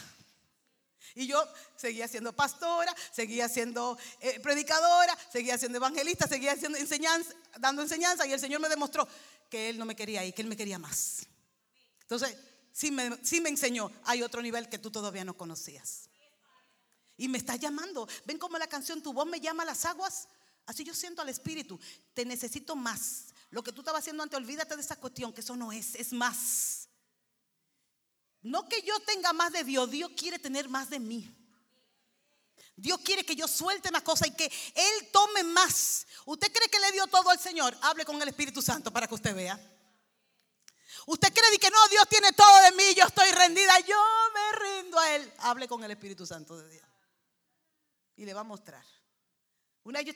Y yo seguía siendo pastora, seguía siendo eh, predicadora, seguía siendo evangelista, seguía siendo enseñanza, dando enseñanza y el Señor me demostró que Él no me quería y que Él me quería más. Entonces, sí me, sí me enseñó, hay otro nivel que tú todavía no conocías. Y me está llamando. ¿Ven cómo la canción Tu voz me llama a las aguas? Así yo siento al Espíritu. Te necesito más. Lo que tú estabas haciendo antes, olvídate de esa cuestión, que eso no es, es más. No que yo tenga más de Dios, Dios quiere tener más de mí. Dios quiere que yo suelte más cosas y que Él tome más. ¿Usted cree que le dio todo al Señor? Hable con el Espíritu Santo para que usted vea. Usted cree que no, Dios tiene todo de mí, yo estoy rendida, yo me rindo a Él. Hable con el Espíritu Santo de Dios. Y le va a mostrar. Una yo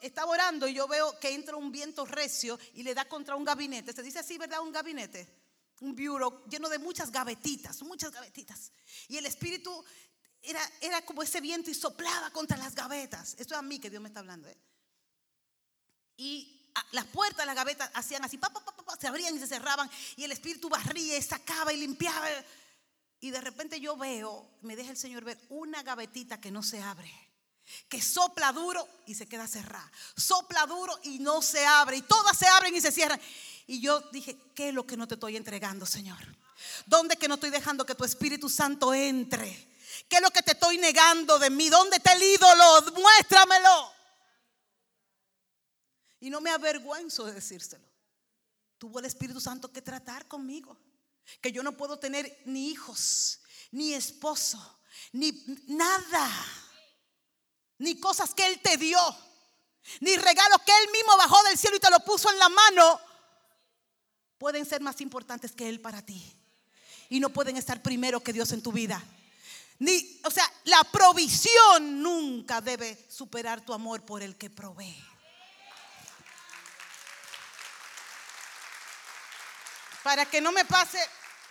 estaba orando y yo veo que entra un viento recio y le da contra un gabinete. Se dice así, ¿verdad? Un gabinete. Un bureau lleno de muchas gavetitas, muchas gavetitas. Y el espíritu era, era como ese viento y soplaba contra las gavetas. Esto es a mí que Dios me está hablando. ¿eh? Y las puertas de las gavetas hacían así, se abrían y se cerraban. Y el espíritu barría, sacaba y limpiaba. Y de repente yo veo, me deja el Señor ver una gavetita que no se abre que sopla duro y se queda cerrada. Sopla duro y no se abre. Y todas se abren y se cierran. Y yo dije, ¿qué es lo que no te estoy entregando, Señor? ¿Dónde que no estoy dejando que tu Espíritu Santo entre? ¿Qué es lo que te estoy negando de mí? ¿Dónde está el ídolo? Muéstramelo. Y no me avergüenzo de decírselo. Tuvo el Espíritu Santo que tratar conmigo. Que yo no puedo tener ni hijos, ni esposo, ni nada ni cosas que Él te dio, ni regalos que Él mismo bajó del cielo y te lo puso en la mano, pueden ser más importantes que Él para ti. Y no pueden estar primero que Dios en tu vida. Ni, o sea, la provisión nunca debe superar tu amor por el que provee. Para que no me pase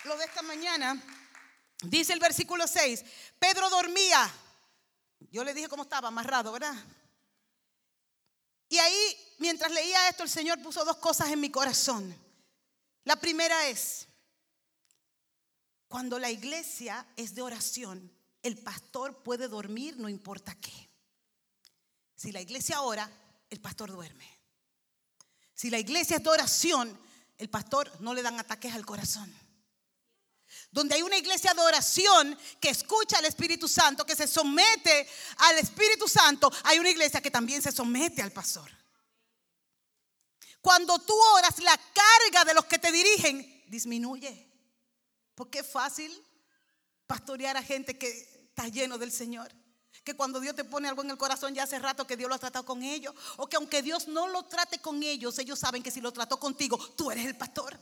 lo de esta mañana, dice el versículo 6, Pedro dormía yo le dije cómo estaba, amarrado, ¿verdad? Y ahí, mientras leía esto, el Señor puso dos cosas en mi corazón. La primera es, cuando la iglesia es de oración, el pastor puede dormir no importa qué. Si la iglesia ora, el pastor duerme. Si la iglesia es de oración, el pastor no le dan ataques al corazón donde hay una iglesia de oración que escucha al Espíritu Santo, que se somete al Espíritu Santo, hay una iglesia que también se somete al pastor. Cuando tú oras, la carga de los que te dirigen disminuye. Porque es fácil pastorear a gente que está lleno del Señor. Que cuando Dios te pone algo en el corazón ya hace rato que Dios lo ha tratado con ellos. O que aunque Dios no lo trate con ellos, ellos saben que si lo trató contigo, tú eres el pastor.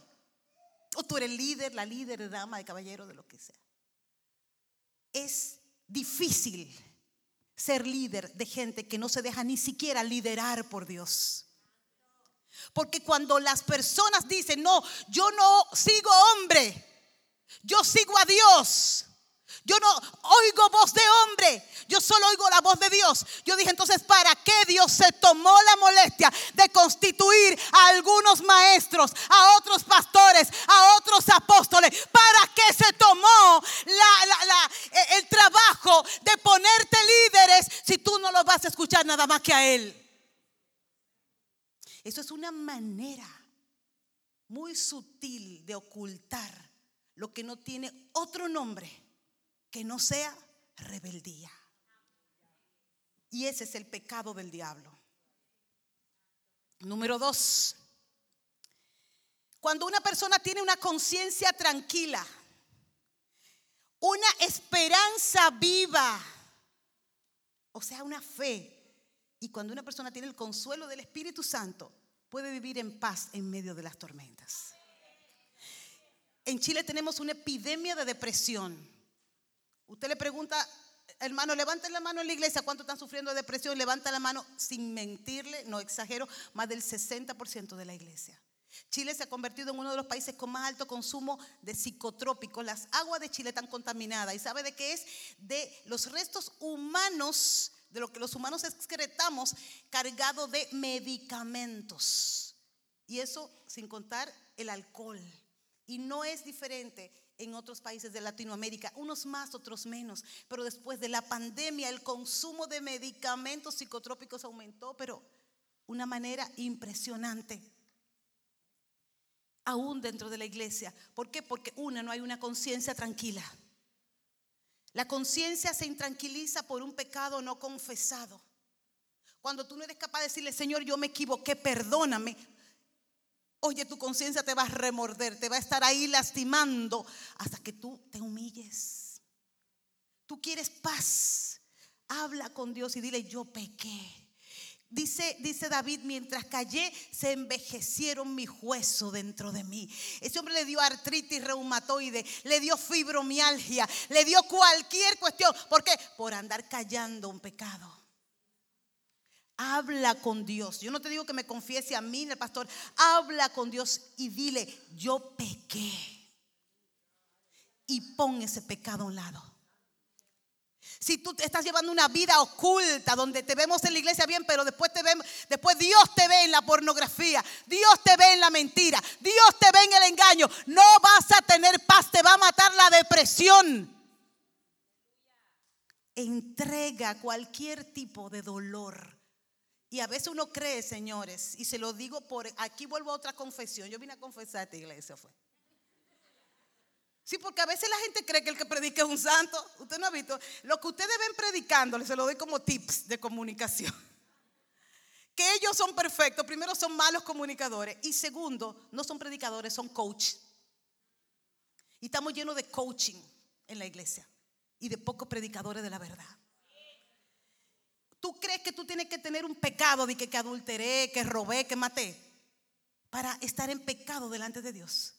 O tú eres el líder, la líder, de dama, de caballero, de lo que sea. Es difícil ser líder de gente que no se deja ni siquiera liderar por Dios. Porque cuando las personas dicen, no, yo no sigo hombre, yo sigo a Dios, Yo no oigo voz de hombre, yo solo oigo la voz de Dios. Yo dije entonces, ¿para qué Dios se tomó la molestia de constituir a algunos maestros, a otros pastores, a otros apóstoles? ¿Para qué se tomó e, el trabajo de ponerte líderes si tú no los vas a escuchar nada más que a Él? Eso es una manera muy sutil de ocultar lo que no tiene otro nombre que no sea rebeldía. Y ese es el pecado del diablo. Número dos, cuando una persona tiene una conciencia tranquila, una esperanza viva, o sea, una fe, y cuando una persona tiene el consuelo del Espíritu Santo, puede vivir en paz en medio de las tormentas. En Chile tenemos una epidemia de depresión. Usted le pregunta, hermano, levante la mano en la iglesia, ¿cuánto están sufriendo de depresión? Levanta la mano sin mentirle, no exagero, más del 60% de la iglesia. Chile se ha convertido en uno de los países con más alto consumo de psicotrópicos. Las aguas de Chile están contaminadas. ¿Y sabe de qué es? De los restos humanos, de lo que los humanos excretamos, cargado de medicamentos. Y eso sin contar el alcohol. Y no es diferente en otros países de Latinoamérica, unos más, otros menos. Pero después de la pandemia el consumo de medicamentos psicotrópicos aumentó, pero una manera impresionante. Aún dentro de la iglesia. ¿Por qué? Porque una, no hay una conciencia tranquila. La conciencia se intranquiliza por un pecado no confesado. Cuando tú no eres capaz de decirle, Señor, yo me equivoqué, perdóname, Oye, tu conciencia te va a remorder, te va a estar ahí lastimando hasta que tú te humilles. Tú quieres paz. Habla con Dios y dile, yo pequé. Dice, dice David, mientras callé, se envejecieron mis huesos dentro de mí. Ese hombre le dio artritis reumatoide, le dio fibromialgia, le dio cualquier cuestión. ¿Por qué? Por andar callando un pecado. Habla con Dios. Yo no te digo que me confiese a mí, el pastor. Habla con Dios y dile, yo pequé. Y pon ese pecado a un lado. Si tú estás llevando una vida oculta donde te vemos en la iglesia bien, pero después te vemos, después Dios te ve en la pornografía, Dios te ve en la mentira, Dios te ve en el engaño, no vas a tener paz, te va a matar la depresión. Entrega cualquier tipo de dolor y a veces uno cree, señores, y se lo digo por, aquí vuelvo a otra confesión, yo vine a confesar a esta iglesia, fue. Sí, porque a veces la gente cree que el que predica es un santo. Usted no ha visto. Lo que ustedes ven predicando, se lo doy como tips de comunicación. Que ellos son perfectos. Primero, son malos comunicadores. Y segundo, no son predicadores, son coach. Y estamos llenos de coaching en la iglesia. Y de pocos predicadores de la verdad. ¿Tú crees que tú tienes que tener un pecado de que, que adulteré, que robé, que maté? Para estar en pecado delante de Dios.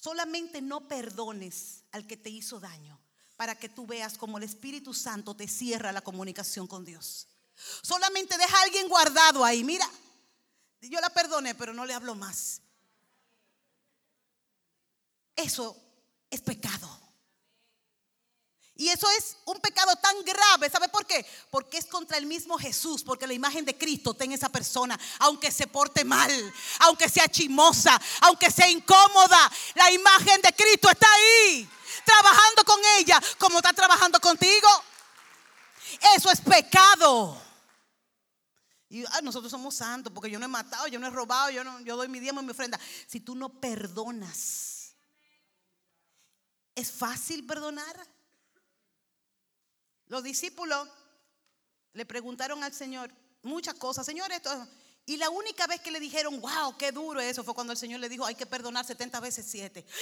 Solamente no perdones al que te hizo daño para que tú veas como el Espíritu Santo te cierra la comunicación con Dios. Solamente deja a alguien guardado ahí. Mira, yo la perdoné, pero no le hablo más. Eso es pecado. Y eso es un pecado tan grave. ¿Sabe por qué? Porque es contra el mismo Jesús. Porque la imagen de Cristo está en esa persona. Aunque se porte mal, aunque sea chimosa, aunque sea incómoda. La imagen de Cristo está ahí. Trabajando con ella como está trabajando contigo. Eso es pecado. Y nosotros somos santos porque yo no he matado, yo no he robado, yo, no, doy mi diezmo y mi ofrenda. Si tú no perdonas, ¿es fácil perdonar? Los discípulos le preguntaron al Señor muchas cosas, Señor, esto. Y la única vez que le dijeron, wow, qué duro eso, fue cuando el Señor le dijo, hay que perdonar 70 veces 7.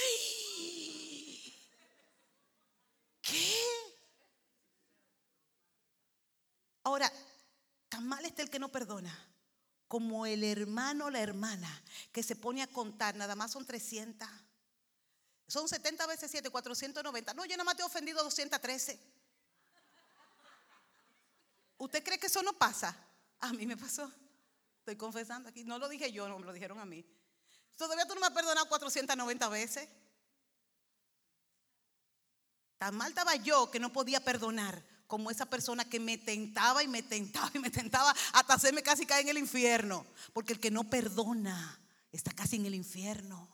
¿Qué? Ahora, tan mal está el que no perdona como el hermano o la hermana que se pone a contar, nada más son 300. Son 70 veces 7, 490. No, yo nada más te he ofendido 213. ¿Usted cree que eso no pasa? A mí me pasó. Estoy confesando aquí. No lo dije yo, no me lo dijeron a mí. Todavía tú no me has perdonado 490 veces. Tan mal estaba yo que no podía perdonar como esa persona que me tentaba y me tentaba y me tentaba hasta hacerme casi caer en el infierno. Porque el que no perdona está casi en el infierno.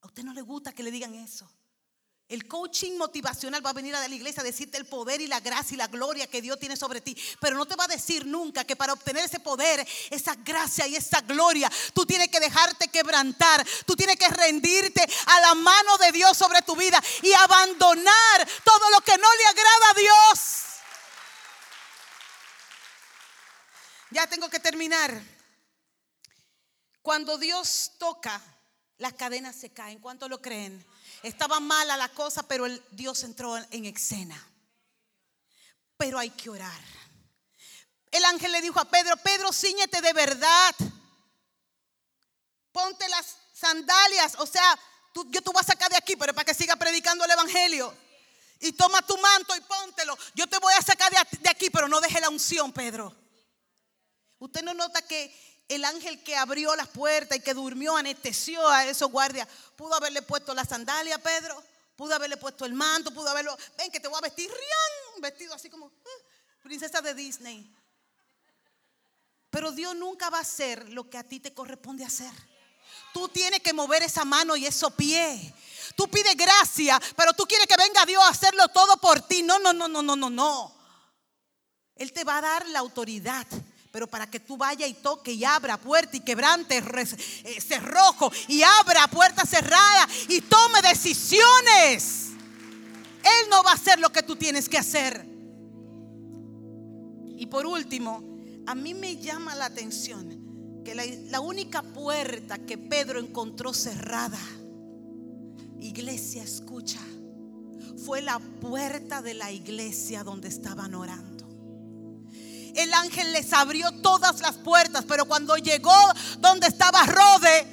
A usted no le gusta que le digan eso. El coaching motivacional va a venir a la iglesia a decirte el poder y la gracia y la gloria que Dios tiene sobre ti. Pero no te va a decir nunca que para obtener ese poder, esa gracia y esa gloria, tú tienes que dejarte quebrantar. Tú tienes que rendirte a la mano de Dios sobre tu vida y abandonar todo lo que no le agrada a Dios. Ya tengo que terminar. Cuando Dios toca, las cadenas se caen. ¿Cuánto lo creen? Estaba mala la cosa, pero el Dios entró en escena. Pero hay que orar. El ángel le dijo a Pedro, Pedro, ciñete de verdad. Ponte las sandalias. O sea, tú, yo te voy a sacar de aquí, pero para que siga predicando el evangelio. Y toma tu manto y póntelo. Yo te voy a sacar de, de aquí, pero no deje la unción, Pedro. Usted no nota que el ángel que abrió las puertas y que durmió, anestesió a esos guardias, pudo haberle puesto la sandalia a Pedro, pudo haberle puesto el manto, pudo haberlo, ven que te voy a vestir, ¡rian! vestido así como ah, princesa de Disney. Pero Dios nunca va a hacer lo que a ti te corresponde hacer. Tú tienes que mover esa mano y esos pies. Tú pides gracia, pero tú quieres que venga Dios a hacerlo todo por ti. No, no, no, no, no, no, no. Él te va a dar la autoridad pero para que tú vayas y toque y abra puerta y quebrante eh, cerrojo y abra puerta cerrada y tome decisiones. Él no va a hacer lo que tú tienes que hacer. Y por último, a mí me llama la atención que la, la única puerta que Pedro encontró cerrada, iglesia escucha, fue la puerta de la iglesia donde estaban orando el ángel les abrió todas las puertas, pero cuando llegó donde estaba Rode,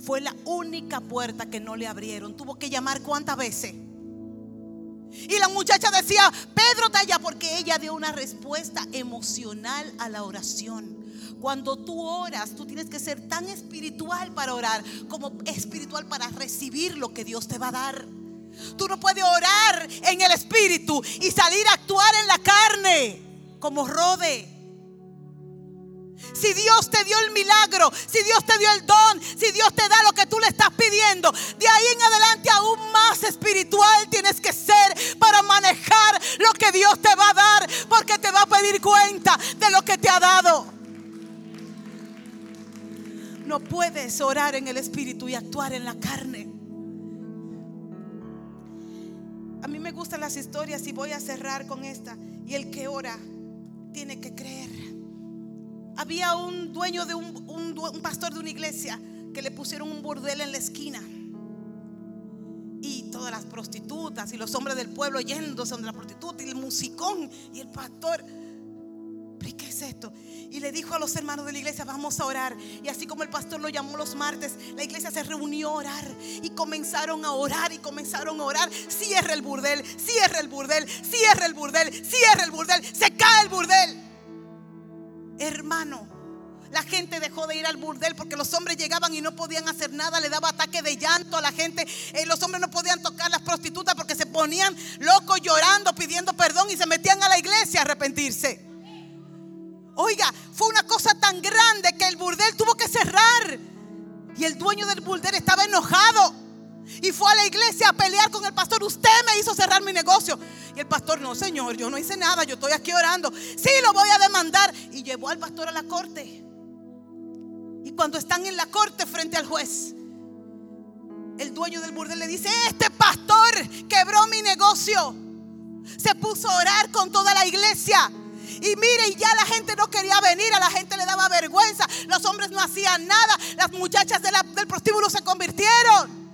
fue la única puerta que no le abrieron. Tuvo que llamar cuántas veces. Y la muchacha decía, Pedro está allá porque ella dio una respuesta emocional a la oración. Cuando tú oras, tú tienes que ser tan espiritual para orar como espiritual para recibir lo que Dios te va a dar. Tú no puedes orar en el espíritu y salir a actuar en la carne como Rode. Si Dios te dio el milagro, si Dios te dio el don, si Dios te da lo que tú le estás pidiendo, de ahí en adelante aún más espiritual tienes que ser para manejar lo que Dios te va a dar, porque te va a pedir cuenta de lo que te ha dado. No puedes orar en el espíritu y actuar en la carne. A mí me gustan las historias y voy a cerrar con esta. Y el que ora tiene que creer. Había un dueño de un, pastor de una iglesia que le pusieron un burdel en la esquina. Y todas las prostitutas y los hombres del pueblo yéndose donde la prostituta y el musicón y el pastor. ¿Qué es esto? Y le dijo a los hermanos de la iglesia, vamos a orar. Y así como el pastor lo llamó los martes, la iglesia se reunió a orar. Y comenzaron a orar y comenzaron a orar. Cierra el burdel, cierra el burdel, cierra el burdel, cierra el burdel. Se cae el burdel. Hermano, la gente dejó de ir al burdel porque los hombres llegaban y no podían hacer nada, le daba ataque de llanto a la gente. Eh, los hombres no podían tocar las prostitutas porque se ponían locos llorando, pidiendo perdón y se metían a la iglesia a arrepentirse. Oiga, fue una cosa tan grande que el burdel tuvo que cerrar. Y el dueño del burdel estaba enojado. Y fue a la iglesia a pelear con el pastor. Usted me hizo cerrar mi negocio. Y el pastor, no, señor, yo no hice nada. Yo estoy aquí orando. Sí, lo voy a demandar. Y llevó al pastor a la corte. Y cuando están en la corte frente al juez, el dueño del burdel le dice, este pastor quebró mi negocio. Se puso a orar con toda la iglesia. Y mire, y ya la gente no quería venir, a la gente le daba vergüenza. Los hombres no hacían nada. Las muchachas del prostíbulo se convirtieron.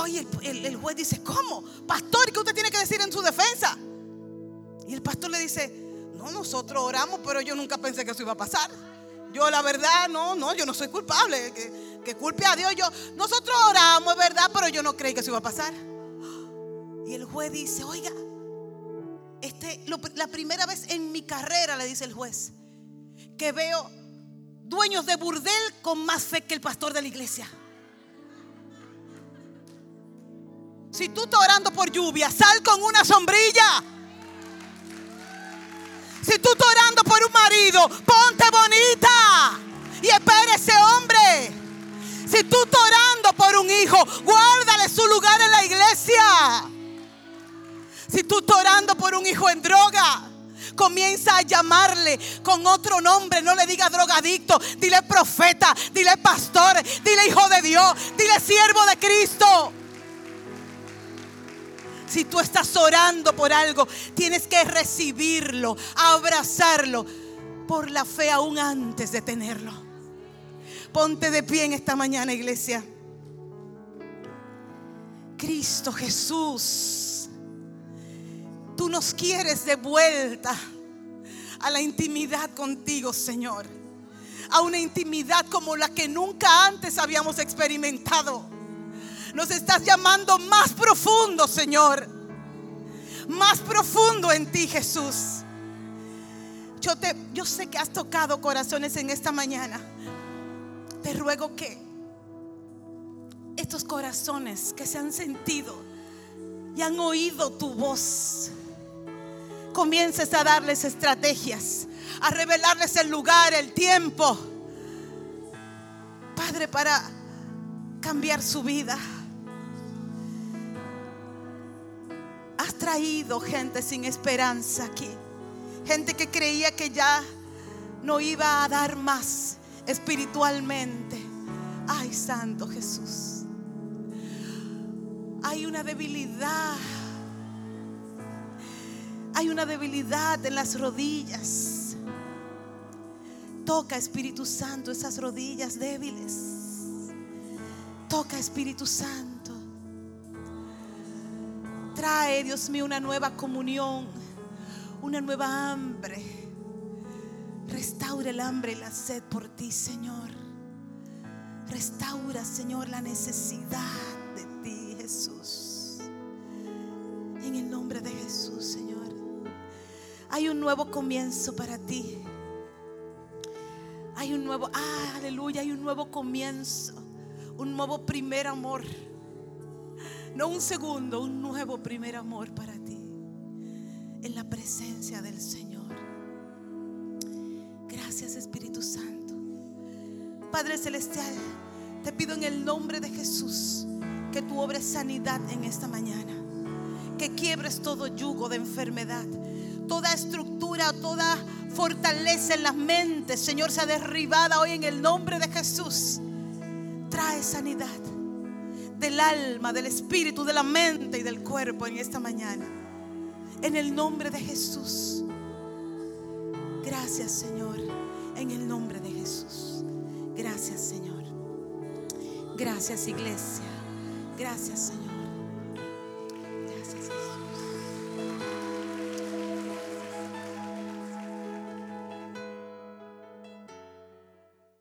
Oye, el, juez dice, ¿cómo? Pastor, ¿qué usted tiene que decir en su defensa? Y el pastor le dice, no, nosotros oramos, pero yo nunca pensé que eso iba a pasar. Yo la verdad, no, no, yo no soy culpable. Que, que culpe a Dios. Yo, nosotros oramos, es verdad, pero yo no creí que eso iba a pasar. Y el juez dice, oiga, este, la primera vez en mi carrera, le dice el juez, que veo dueños de burdel con más fe que el pastor de la iglesia. Si tú estás orando por lluvia, sal con una sombrilla. Si tú estás orando por un marido, ponte bonita y espera ese hombre. Si tú estás orando por un hijo, guárdale su lugar en la iglesia. Si tú estás orando por un hijo en droga, comienza a llamarle con otro nombre. No le diga drogadicto, dile profeta, dile pastor, dile hijo de Dios, dile siervo de Cristo. Si tú estás orando por algo, tienes que recibirlo, abrazarlo por la fe aún antes de tenerlo. Ponte de pie en esta mañana, iglesia. Cristo Jesús, tú nos quieres de vuelta a la intimidad contigo, Señor. A una intimidad como la que nunca antes habíamos experimentado. Nos estás llamando más profundo, Señor. Más profundo en ti, Jesús. Yo, te, yo sé que has tocado corazones en esta mañana. Te ruego que estos corazones que se han sentido y han oído tu voz, comiences a darles estrategias, a revelarles el lugar, el tiempo. Padre, para cambiar su vida. Has traído gente sin esperanza aquí. Gente que creía que ya no iba a dar más espiritualmente. Ay, Santo Jesús. Hay una debilidad. Hay una debilidad en las rodillas. Toca Espíritu Santo esas rodillas débiles. Toca Espíritu Santo. Trae, Dios mío, una nueva comunión, una nueva hambre. Restaura el hambre y la sed por ti, Señor. Restaura, Señor, la necesidad nuevo comienzo para ti. Hay un nuevo, ah, aleluya, hay un nuevo comienzo. Un nuevo primer amor. No un segundo, un nuevo primer amor para ti. En la presencia del Señor. Gracias Espíritu Santo. Padre Celestial, te pido en el nombre de Jesús que tú obres sanidad en esta mañana. Que quiebres todo yugo de enfermedad. Toda estructura, toda fortaleza en las mentes, Señor, sea derribada hoy en el nombre de Jesús. Trae sanidad del alma, del espíritu, de la mente y del cuerpo en esta mañana. En el nombre de Jesús. Gracias Señor. En el nombre de Jesús. Gracias Señor. Gracias iglesia. Gracias Señor.